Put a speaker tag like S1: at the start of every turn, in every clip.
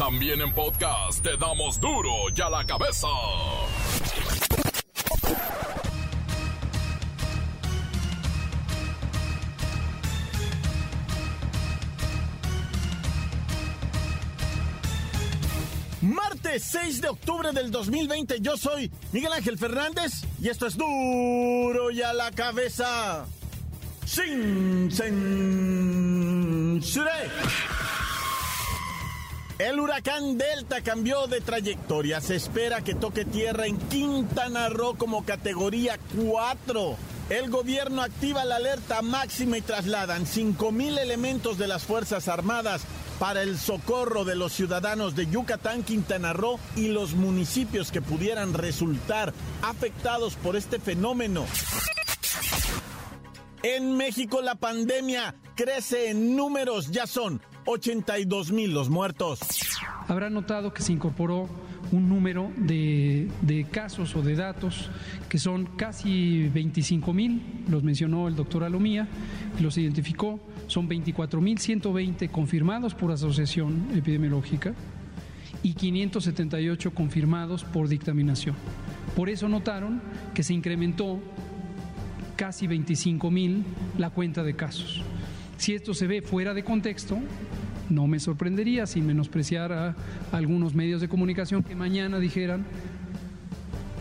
S1: También en podcast te damos duro y a la cabeza.
S2: Martes 6 de octubre del 2020, yo soy Miguel Ángel Fernández y esto es duro y a la cabeza. Sin censura. El huracán Delta cambió de trayectoria. Se espera que toque tierra en Quintana Roo como categoría 4. El gobierno activa la alerta máxima y trasladan 5.000 elementos de las Fuerzas Armadas para el socorro de los ciudadanos de Yucatán, Quintana Roo y los municipios que pudieran resultar afectados por este fenómeno. En México la pandemia crece en números, ya son 82 mil los muertos.
S3: Habrá notado que se incorporó un número de, de, casos o de datos que son casi 25 mil, los mencionó el doctor Alomía, los identificó, son 24 mil 120 confirmados por asociación epidemiológica y 578 confirmados por dictaminación. Por eso notaron que se incrementó casi 25 mil la cuenta de casos. Si esto se ve fuera de contexto, no me sorprendería sin menospreciar a algunos medios de comunicación que mañana dijeran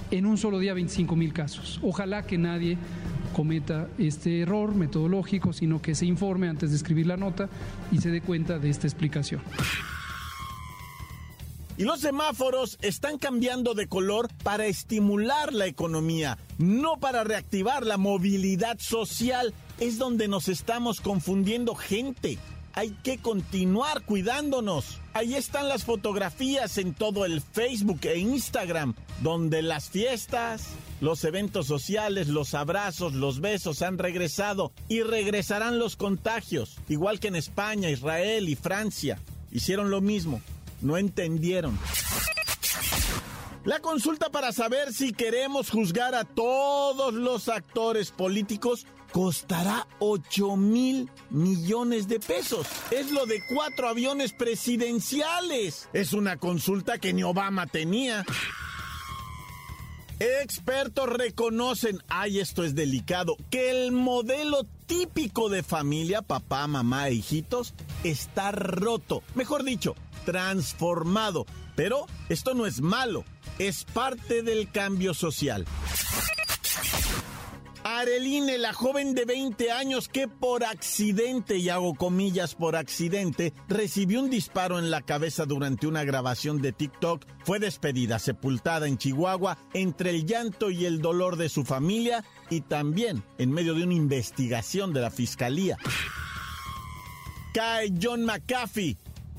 S3: en un solo día 25 mil casos. Ojalá que nadie cometa este error metodológico, sino que se informe antes de escribir la nota y se dé cuenta de esta explicación.
S2: Y los semáforos están cambiando de color para estimular la economía, no para reactivar la movilidad social. Es donde nos estamos confundiendo gente. Hay que continuar cuidándonos. Ahí están las fotografías en todo el Facebook e Instagram, donde las fiestas, los eventos sociales, los abrazos, los besos han regresado y regresarán los contagios, igual que en España, Israel y Francia. Hicieron lo mismo no entendieron. La consulta para saber si queremos juzgar a todos los actores políticos costará 8 mil millones de pesos. Es lo de cuatro aviones presidenciales. Es una consulta que ni Obama tenía. Expertos reconocen, ay, esto es delicado, que el modelo típico de familia, papá, mamá, hijitos, está roto. Mejor dicho, transformado. Pero esto no es malo, es parte del cambio social. Areline, la joven de 20 años que por accidente, y hago comillas por accidente, recibió un disparo en la cabeza durante una grabación de TikTok, fue despedida, sepultada en Chihuahua entre el llanto y el dolor de su familia y también en medio de una investigación de la fiscalía. Cae John McAfee,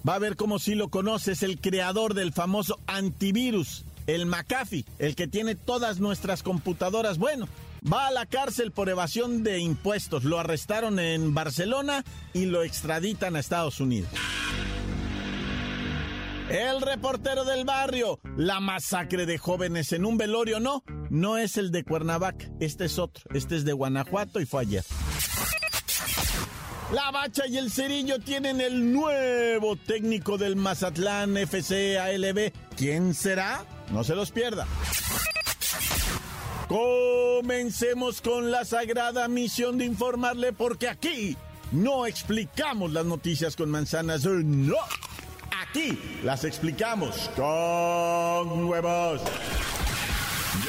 S2: Va a ver cómo si lo conoces, el creador del famoso antivirus, el McAfee, el que tiene todas nuestras computadoras. Bueno, va a la cárcel por evasión de impuestos. Lo arrestaron en Barcelona y lo extraditan a Estados Unidos. El reportero del barrio, la masacre de jóvenes en un velorio, no, no es el de Cuernavaca, este es otro, este es de Guanajuato y fue ayer. La Bacha y el Cerillo tienen el nuevo técnico del Mazatlán FC ALB. ¿Quién será? No se los pierda. Comencemos con la sagrada misión de informarle porque aquí no explicamos las noticias con manzanas, no. Aquí las explicamos con huevos.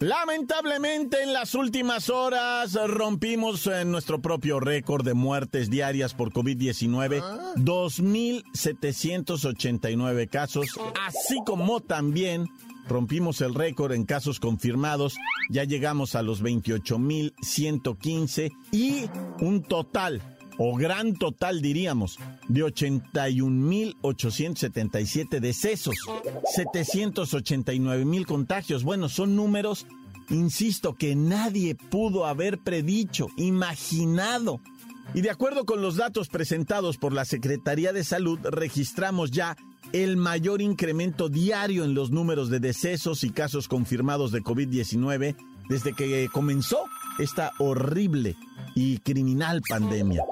S2: Lamentablemente en las últimas horas rompimos eh, nuestro propio récord de muertes diarias por COVID-19, 2.789 casos, así como también rompimos el récord en casos confirmados, ya llegamos a los 28.115 y un total o gran total diríamos, de 81.877 decesos, 789.000 contagios. Bueno, son números, insisto, que nadie pudo haber predicho, imaginado. Y de acuerdo con los datos presentados por la Secretaría de Salud, registramos ya el mayor incremento diario en los números de decesos y casos confirmados de COVID-19 desde que comenzó esta horrible y criminal pandemia.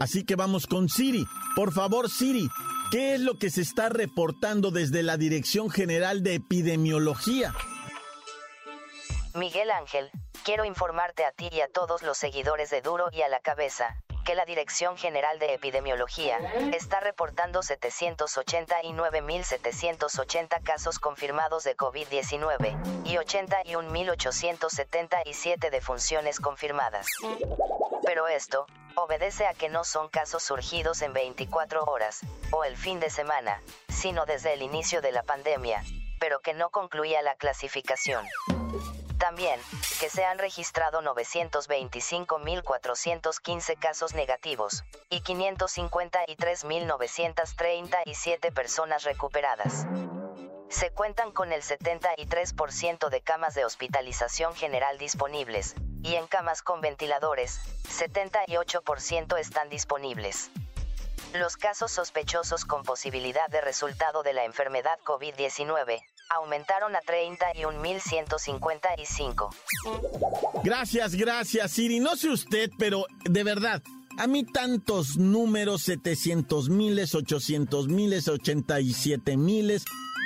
S2: Así que vamos con Siri. Por favor, Siri, ¿qué es lo que se está reportando desde la Dirección General de Epidemiología?
S4: Miguel Ángel, quiero informarte a ti y a todos los seguidores de Duro y a la cabeza que la Dirección General de Epidemiología está reportando 789.780 casos confirmados de COVID-19 y 81.877 defunciones confirmadas. Pero esto, obedece a que no son casos surgidos en 24 horas, o el fin de semana, sino desde el inicio de la pandemia, pero que no concluía la clasificación. También, que se han registrado 925.415 casos negativos, y 553.937 personas recuperadas. Se cuentan con el 73% de camas de hospitalización general disponibles, y en camas con ventiladores, 78% están disponibles. Los casos sospechosos con posibilidad de resultado de la enfermedad COVID-19 aumentaron a 31.155.
S2: Gracias, gracias, Siri. No sé usted, pero de verdad, a mí tantos números, 700 miles, 800 miles, 87 miles,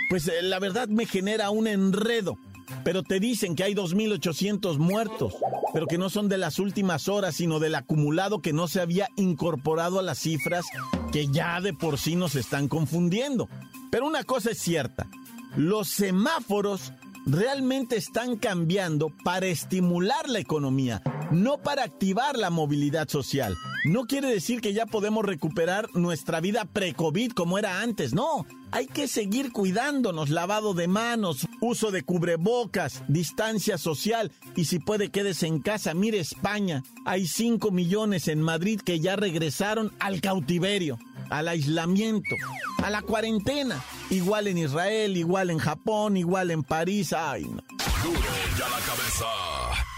S2: pues eh, la verdad me genera un enredo. Pero te dicen que hay 2.800 muertos, pero que no son de las últimas horas, sino del acumulado que no se había incorporado a las cifras que ya de por sí nos están confundiendo. Pero una cosa es cierta, los semáforos realmente están cambiando para estimular la economía, no para activar la movilidad social. No quiere decir que ya podemos recuperar nuestra vida pre-COVID como era antes, no. Hay que seguir cuidándonos, lavado de manos, uso de cubrebocas, distancia social y si puede quédese en casa. Mire España, hay 5 millones en Madrid que ya regresaron al cautiverio, al aislamiento, a la cuarentena. Igual en Israel, igual en Japón, igual en París. Ay, no.
S1: ya la cabeza.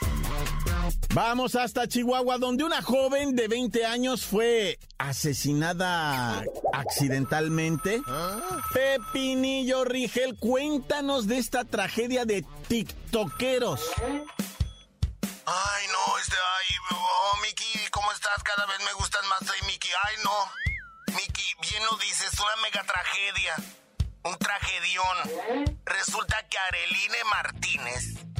S2: Vamos hasta Chihuahua, donde una joven de 20 años fue asesinada accidentalmente. Pepinillo Rigel, cuéntanos de esta tragedia de tiktokeros.
S5: Ay, no, este, ay, oh, Miki, ¿cómo estás? Cada vez me gustan más, ay, Miki, ay, no. Miki, bien lo dices, una mega tragedia, un tragedión. Resulta que Areline Martínez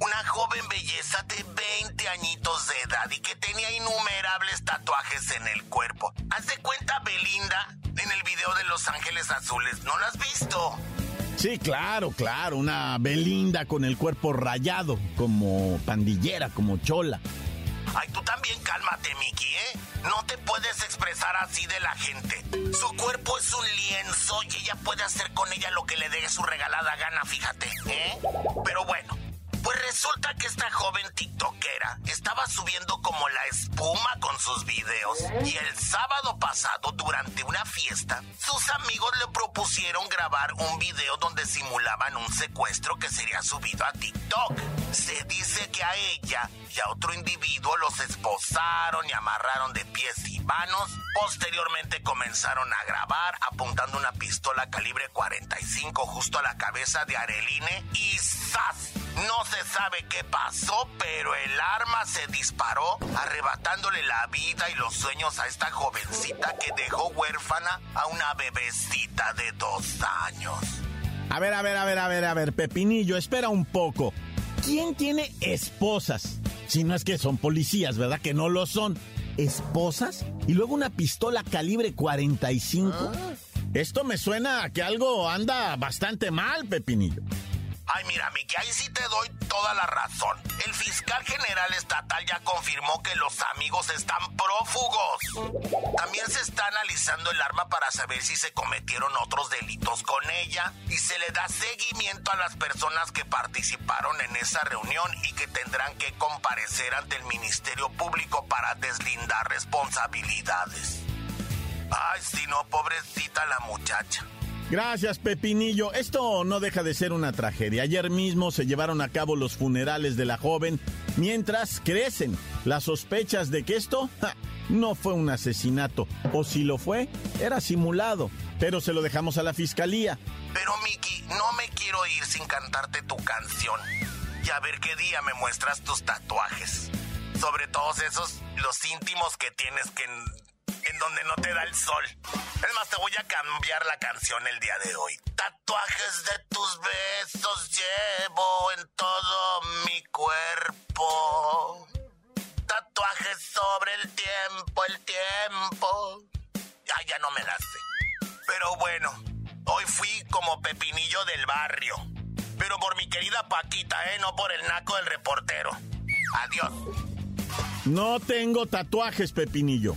S5: una joven belleza de 20 añitos de edad y que tenía innumerables tatuajes en el cuerpo. Haz de cuenta Belinda en el video de Los Ángeles Azules, ¿no lo has visto?
S2: Sí, claro, claro, una Belinda con el cuerpo rayado, como pandillera, como chola.
S5: Ay, tú también cálmate, Mickey, ¿eh? No te puedes expresar así de la gente. Su cuerpo es un lienzo y ella puede hacer con ella lo que le dé su regalada gana, fíjate, ¿eh? Pero bueno, pues resulta que esta joven tiktokera estaba subiendo como la espuma con sus videos y el sábado pasado durante una fiesta sus amigos le propusieron grabar un video donde simulaban un secuestro que sería subido a TikTok. Se dice que a ella y a otro individuo los esposaron y amarraron de pies y manos. Posteriormente comenzaron a grabar apuntando una pistola calibre 45 justo a la cabeza de Areline y ¡zas! No se sabe qué pasó, pero el arma se disparó, arrebatándole la vida y los sueños a esta jovencita que dejó huérfana a una bebecita de dos años.
S2: A ver, a ver, a ver, a ver, a ver, Pepinillo, espera un poco. ¿Quién tiene esposas? Si no es que son policías, ¿verdad? Que no lo son. ¿Esposas? Y luego una pistola calibre 45. Esto me suena a que algo anda bastante mal, Pepinillo.
S5: Ay, mira, Miki, ahí sí te doy toda la razón. El fiscal general estatal ya confirmó que los amigos están prófugos. También se está analizando el arma para saber si se cometieron otros delitos con ella y se le da seguimiento a las personas que participaron en esa reunión y que tendrán que comparecer ante el Ministerio Público para deslindar responsabilidades. Ay, si no, pobrecita la muchacha.
S2: Gracias, Pepinillo. Esto no deja de ser una tragedia. Ayer mismo se llevaron a cabo los funerales de la joven, mientras crecen las sospechas de que esto no fue un asesinato, o si lo fue, era simulado. Pero se lo dejamos a la fiscalía.
S5: Pero, Miki, no me quiero ir sin cantarte tu canción. Y a ver qué día me muestras tus tatuajes. Sobre todos esos, los íntimos que tienes que en donde no te da el sol. Es más, te voy a cambiar la canción el día de hoy. Tatuajes de tus besos llevo en todo mi cuerpo. Tatuajes sobre el tiempo, el tiempo. Ay, ya no me la sé. Pero bueno, hoy fui como pepinillo del barrio. Pero por mi querida Paquita, ¿eh? No por el naco del reportero. Adiós.
S2: No tengo tatuajes, Pepinillo.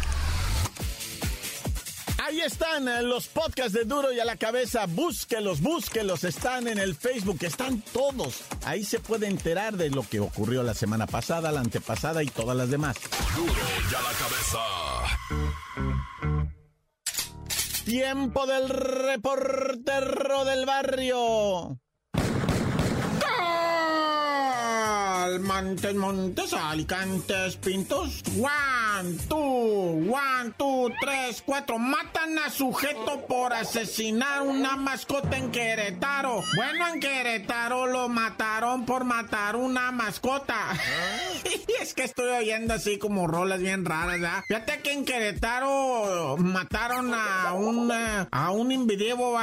S2: Ahí están eh, los podcasts de Duro y a la cabeza. Búsquelos, búsquelos. Están en el Facebook, están todos. Ahí se puede enterar de lo que ocurrió la semana pasada, la antepasada y todas las demás.
S1: Duro y a
S2: la cabeza. Tiempo del reportero del barrio. Montes, Montes, Alicantes, Pintos. One, two, one, two, tres, cuatro. Matan a sujeto por asesinar una mascota en Querétaro. Bueno, en Querétaro lo mataron por matar una mascota. es que estoy oyendo así como rolas bien raras, ¿verdad? Fíjate que en Querétaro mataron a un, a un individuo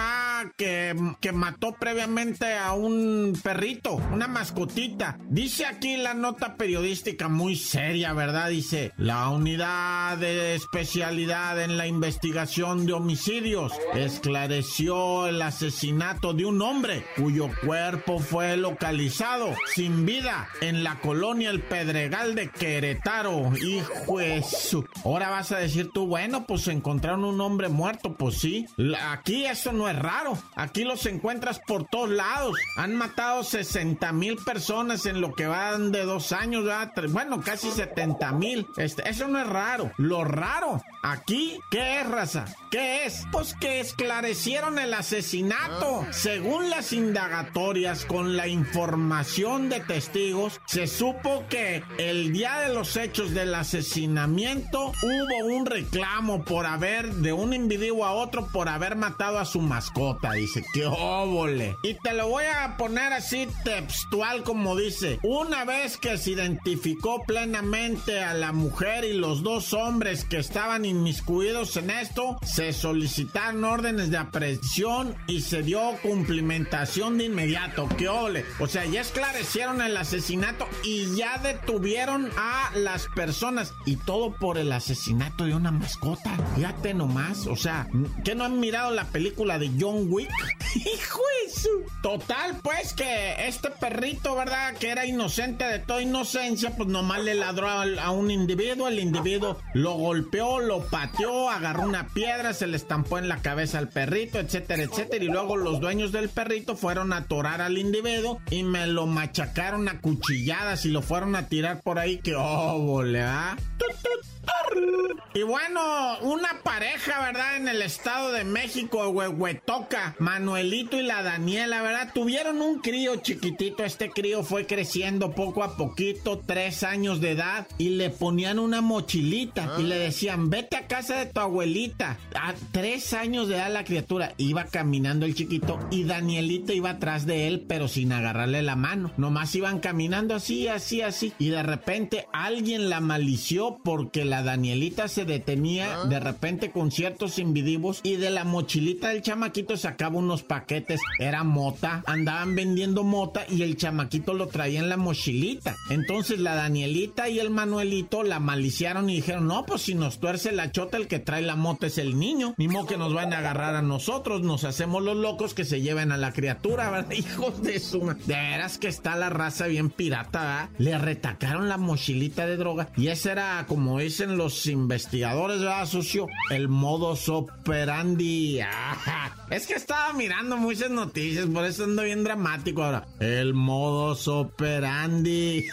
S2: que, que mató previamente a un perrito, una mascotita. Dice aquí la nota periodística muy seria, ¿verdad? Dice, la unidad de especialidad en la investigación de homicidios esclareció el asesinato de un hombre cuyo cuerpo fue localizado sin vida en la colonia El Pedregal de Querétaro. Hijo de su... Ahora vas a decir tú, bueno, pues encontraron un hombre muerto, pues sí. Aquí eso no es raro. Aquí los encuentras por todos lados. Han matado 60 mil personas en lo que de dos años, bueno, casi 70 mil. Este, eso no es raro. Lo raro aquí, ¿qué es raza? ¿Qué es? Pues que esclarecieron el asesinato. Según las indagatorias, con la información de testigos, se supo que el día de los hechos del asesinamiento hubo un reclamo por haber, de un individuo a otro, por haber matado a su mascota. Dice, qué óvole. Y te lo voy a poner así textual como dice. Una vez que se identificó plenamente a la mujer y los dos hombres que estaban inmiscuidos en esto, se solicitaron órdenes de aprehensión y se dio cumplimentación de inmediato. ¡Qué ole! O sea, ya esclarecieron el asesinato y ya detuvieron a las personas. Y todo por el asesinato de una mascota. Fíjate nomás. O sea, ¿qué no han mirado la película de John Wick? ¡Hijo eso! Total, pues que este perrito, ¿verdad? Que era inocente de toda inocencia, pues nomás le ladró a, a un individuo. El individuo lo golpeó, lo pateó, agarró una piedra, se le estampó en la cabeza al perrito, etcétera, etcétera. Y luego los dueños del perrito fueron a atorar al individuo y me lo machacaron a cuchilladas y lo fueron a tirar por ahí. Que oh, ¿ah? Y bueno, una pareja, ¿verdad? En el Estado de México, Huehuetoca, Manuelito y la Daniela, ¿verdad? Tuvieron un crío chiquitito. Este crío fue creciendo poco a poquito, tres años de edad, y le ponían una mochilita y le decían, vete a casa de tu abuelita. A tres años de edad la criatura iba caminando el chiquito y Danielita iba atrás de él, pero sin agarrarle la mano. Nomás iban caminando así, así, así. Y de repente alguien la malició porque la Daniela Danielita se detenía de repente con ciertos individuos y de la mochilita del chamaquito sacaba unos paquetes. Era mota, andaban vendiendo mota y el chamaquito lo traía en la mochilita. Entonces la Danielita y el Manuelito la maliciaron y dijeron, no, pues si nos tuerce la chota, el que trae la mota es el niño. Ni modo que nos van a agarrar a nosotros, nos hacemos los locos que se lleven a la criatura, ¿verdad? Hijos de su... De veras que está la raza bien pirata, ¿verdad? Le retacaron la mochilita de droga y ese era, como dicen los investigadores, ¿verdad, socio? El modus operandi. Es que estaba mirando muchas noticias, por eso ando bien dramático ahora. El modus operandi.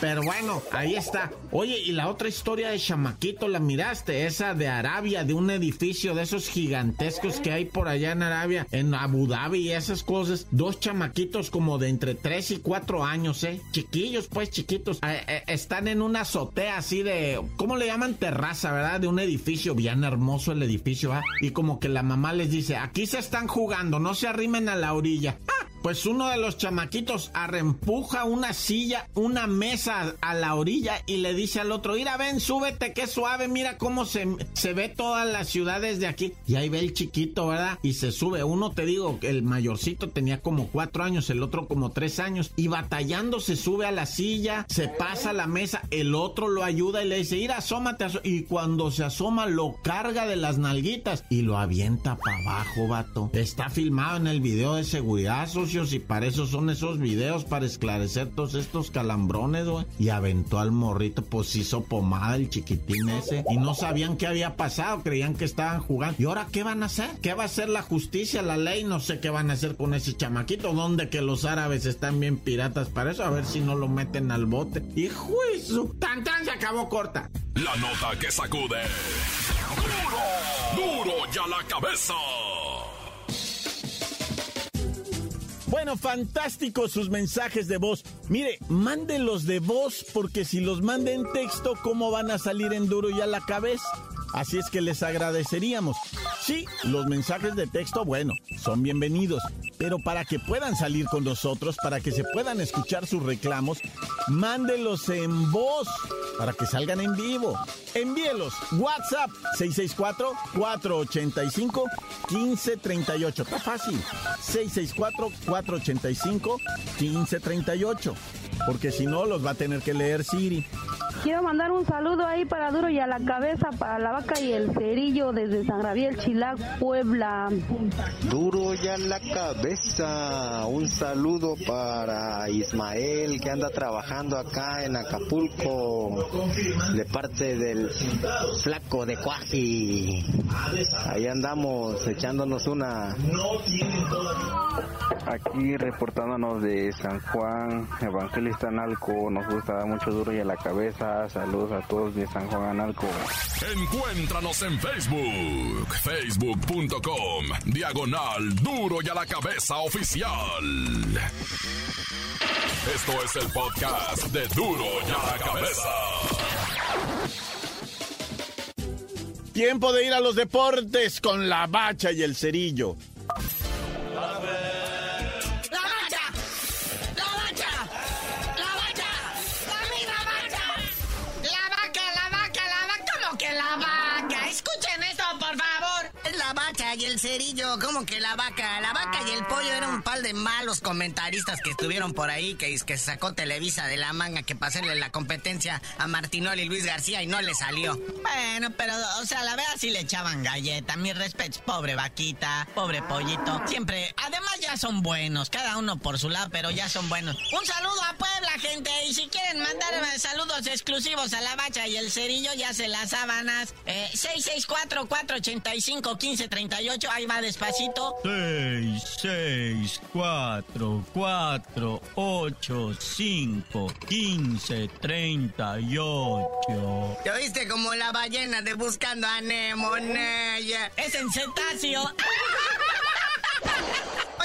S2: Pero bueno, ahí está. Oye, y la otra historia de Chamaquito, ¿la miraste? Esa de Arabia, de un edificio de esos gigantescos que hay por allá en Arabia, en Abu Dhabi y esas cosas. Dos chamaquitos como de entre 3 y 4 años, ¿eh? Chiquillos, pues chiquitos. Eh, eh, están en una azotea así de, ¿cómo le llaman? Terraza, ¿verdad? De un edificio, bien hermoso el edificio, ¿ah? Y como que la mamá les dice, aquí se están jugando, no se arrimen a la orilla. ¡Ah! Pues uno de los chamaquitos arrempuja una silla, una mesa a la orilla y le dice al otro, mira, ven, súbete, qué suave, mira cómo se, se ve todas las ciudades de aquí. Y ahí ve el chiquito, ¿verdad? Y se sube. Uno, te digo, el mayorcito tenía como cuatro años, el otro como tres años. Y batallando se sube a la silla, se pasa a la mesa, el otro lo ayuda y le dice, mira, asómate. y cuando se asoma, lo carga de las nalguitas y lo avienta para abajo, vato. Está filmado en el video de seguridad, y para eso son esos videos, para esclarecer todos estos calambrones, güey. Y aventó al morrito, pues hizo pomada el chiquitín ese. Y no sabían qué había pasado, creían que estaban jugando. ¿Y ahora qué van a hacer? ¿Qué va a hacer la justicia, la ley? No sé qué van a hacer con ese chamaquito. ¿Dónde que los árabes están bien piratas para eso? A ver si no lo meten al bote. Y su tan tan se acabó corta.
S1: La nota que sacude. ¡Duro! ¡Duro ya la cabeza!
S2: Bueno, fantásticos sus mensajes de voz. Mire, mándenlos de voz porque si los manda en texto, ¿cómo van a salir en duro y a la cabeza? Así es que les agradeceríamos. Sí, los mensajes de texto, bueno, son bienvenidos, pero para que puedan salir con nosotros, para que se puedan escuchar sus reclamos, mándelos en voz para que salgan en vivo. Envíelos. WhatsApp 664-485-1538. Está fácil. 664-485-1538. Porque si no, los va a tener que leer Siri.
S6: Quiero mandar un saludo ahí para Duro y a la cabeza, para la vaca y el cerillo desde San Gabriel, Chilac, Puebla.
S7: Duro y a la cabeza. Un saludo para Ismael que anda trabajando acá en Acapulco de parte del flaco de Cuasi. Ahí andamos echándonos una. Aquí reportándonos de San Juan, Evangelista Analco, nos gusta mucho duro y a la cabeza. Saludos a todos de San Juan Analco.
S1: Encuéntranos en Facebook, facebook.com, diagonal duro y a la cabeza oficial. Esto es el podcast de duro y a la cabeza.
S2: Tiempo de ir a los deportes con la bacha y el cerillo.
S8: Que la vaca, la vaca y el pollo eran un malos comentaristas que estuvieron por ahí, que, que sacó Televisa de la manga que pasarle la competencia a Martinoli y Luis García y no le salió. Bueno, pero, o sea, la verdad sí le echaban galleta, mis respetos, pobre vaquita, pobre pollito, siempre, además ya son buenos, cada uno por su lado, pero ya son buenos. Un saludo a Puebla, gente, y si quieren mandar saludos exclusivos a la bacha y el cerillo, ya se las sábanas, eh, 664-485-1530 ahí va despacito.
S2: 6, 6, 4, 4, 8, 5, 15, 38.
S8: ¿Ya viste como la ballena de Buscando a Nemo, Es en cetáceo.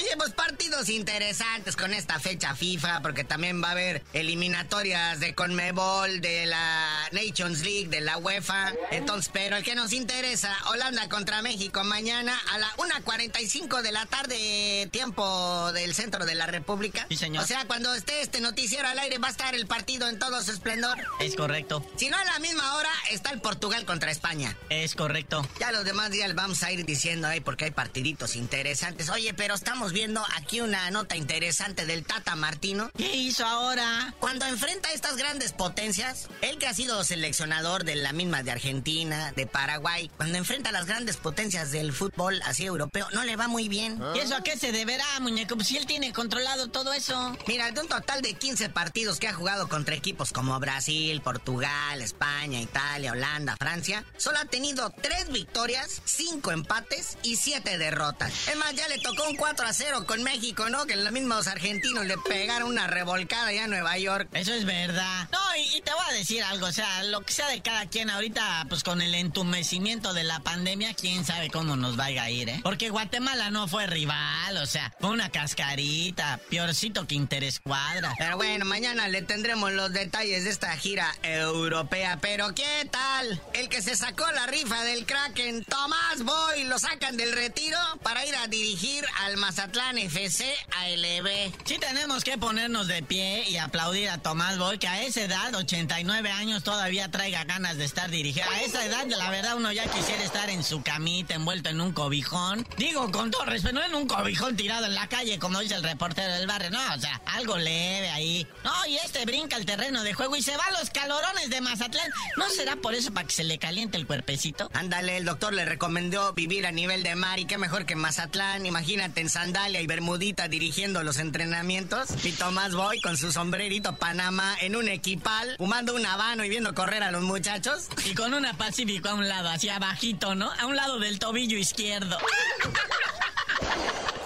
S8: Oye, pues partidos interesantes con esta fecha FIFA, porque también va a haber eliminatorias de Conmebol, de la Nations League, de la UEFA. Entonces, pero el que nos interesa, Holanda contra México mañana a la 1.45 de la tarde, tiempo del centro de la República.
S9: Sí, señor.
S8: O sea, cuando esté este noticiero al aire va a estar el partido en todo su esplendor.
S9: Es correcto.
S8: Si no a la misma hora, está el Portugal contra España.
S9: Es correcto.
S8: Ya los demás días vamos a ir diciendo ahí porque hay partiditos interesantes. Oye, pero estamos viendo aquí una nota interesante del Tata Martino.
S9: ¿Qué hizo ahora?
S8: Cuando enfrenta a estas grandes potencias, él que ha sido seleccionador de la misma de Argentina, de Paraguay, cuando enfrenta a las grandes potencias del fútbol así europeo, no le va muy bien.
S9: ¿Y eso a qué se deberá, muñeco? Pues si él tiene controlado todo eso.
S8: Mira, de un total de 15 partidos que ha jugado contra equipos como Brasil, Portugal, España, Italia, Holanda, Francia, solo ha tenido 3 victorias, 5 empates y 7 derrotas. Es más, ya le tocó un 4 a 0 con México, ¿no? Que los mismos argentinos le pegaron una revolcada ya a Nueva York.
S9: Eso es verdad. No, y, y te voy a decir algo, o sea, lo que sea de cada quien ahorita, pues con el entumecimiento de la pandemia, quién sabe cómo nos vaya a ir, ¿eh? Porque Guatemala no fue rival, o sea, fue una cascarita, peorcito que Interescuadra.
S8: Pero bueno, mañana le tendremos los detalles de esta gira europea. Pero ¿qué tal? El que se sacó la rifa del Kraken, Tomás Boy, lo sacan del retiro para ir a dirigir al Mazatlán FC ALB.
S9: Sí tenemos que ponernos de pie y aplaudir a Tomás Boy, que a esa edad, 89 años, todavía traiga ganas de estar dirigiendo. A esa edad, la verdad, uno ya quisiera estar en su camita, envuelto en un cobijón. Digo, con todo respeto, no en un cobijón tirado en la calle, como dice el reportero del barrio, no, o sea, algo leve ahí. No, y este brinca el terreno de juego y se va a los calorones de Mazatlán. ¿No será por eso para que se le caliente el cuerpecito?
S8: Ándale, el doctor le recomendó vivir a nivel de mar y qué mejor que Mazatlán. Imagínate en sandalia y bermudita dirigiendo los entrenamientos. Y Tomás Boy con su sombrerito Panamá en un equipal, fumando un habano y viendo correr a los muchachos.
S9: Y con una Pacífico a un lado, así abajito, ¿no? A un lado del tobillo izquierdo.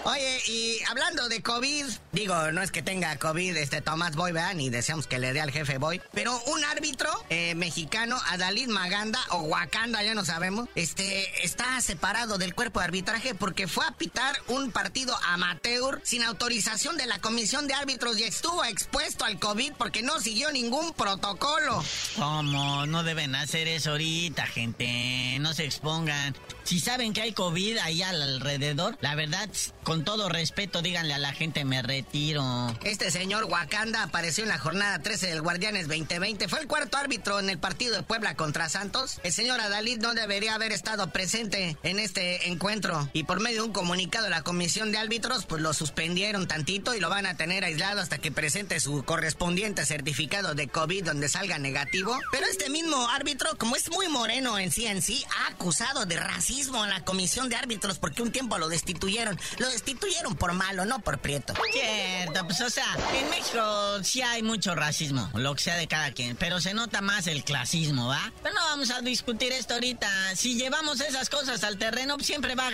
S8: Oye, y hablando de COVID, digo, no es que tenga COVID este Tomás Boy, ¿verdad? Ni deseamos que le dé al jefe Boy, pero un árbitro eh, mexicano, Adalid Maganda o Wakanda, ya no sabemos, este, está separado del cuerpo de arbitraje porque fue a pitar un partido amateur sin autorización de la comisión de árbitros y estuvo expuesto al COVID porque no siguió ningún protocolo.
S9: ¿Cómo? No deben hacer eso ahorita, gente. No se expongan. Si saben que hay COVID ahí al alrededor, la verdad, con todo respeto, díganle a la gente, me retiro.
S8: Este señor Wakanda apareció en la jornada 13 del Guardianes 2020. Fue el cuarto árbitro en el partido de Puebla contra Santos. El señor Adalid no debería haber estado presente en este encuentro. Y por medio de un comunicado de la comisión de árbitros, pues lo suspendieron tantito y lo van a tener aislado hasta que presente su correspondiente certificado de COVID donde salga negativo. Pero este mismo árbitro, como es muy moreno en sí en sí, ha acusado de racismo a la comisión de árbitros porque un tiempo lo destituyeron. Lo destituyeron por malo, no por prieto.
S9: Cierto, pues o sea, en México sí hay mucho racismo, lo que sea de cada quien, pero se nota más el clasismo, ¿va? Pero no vamos a discutir esto ahorita. Si llevamos esas cosas al terreno, siempre va a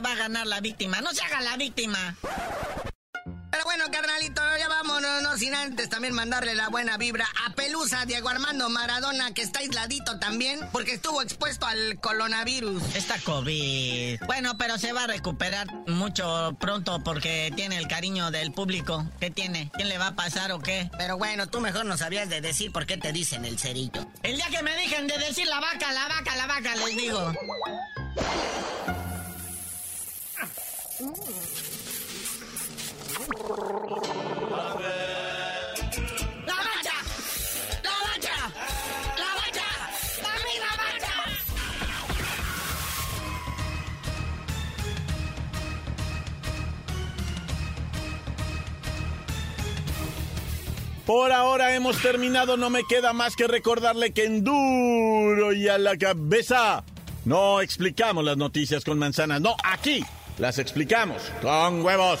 S9: va a ganar la víctima. No se haga la víctima.
S8: Pero bueno, carnalito, ya vámonos, no sin antes también mandarle la buena vibra a Pelusa Diego Armando Maradona, que está aisladito también, porque estuvo expuesto al coronavirus.
S9: Está COVID. Bueno, pero se va a recuperar mucho pronto porque tiene el cariño del público. ¿Qué tiene? ¿Quién le va a pasar o qué?
S8: Pero bueno, tú mejor no sabías de decir por qué te dicen el cerillo.
S9: El día que me dejen de decir la vaca, la vaca, la vaca, les digo.
S8: ¡La
S2: Por ahora hemos terminado, no me queda más que recordarle que en duro y a la cabeza no explicamos las noticias con manzanas, no, aquí las explicamos con huevos.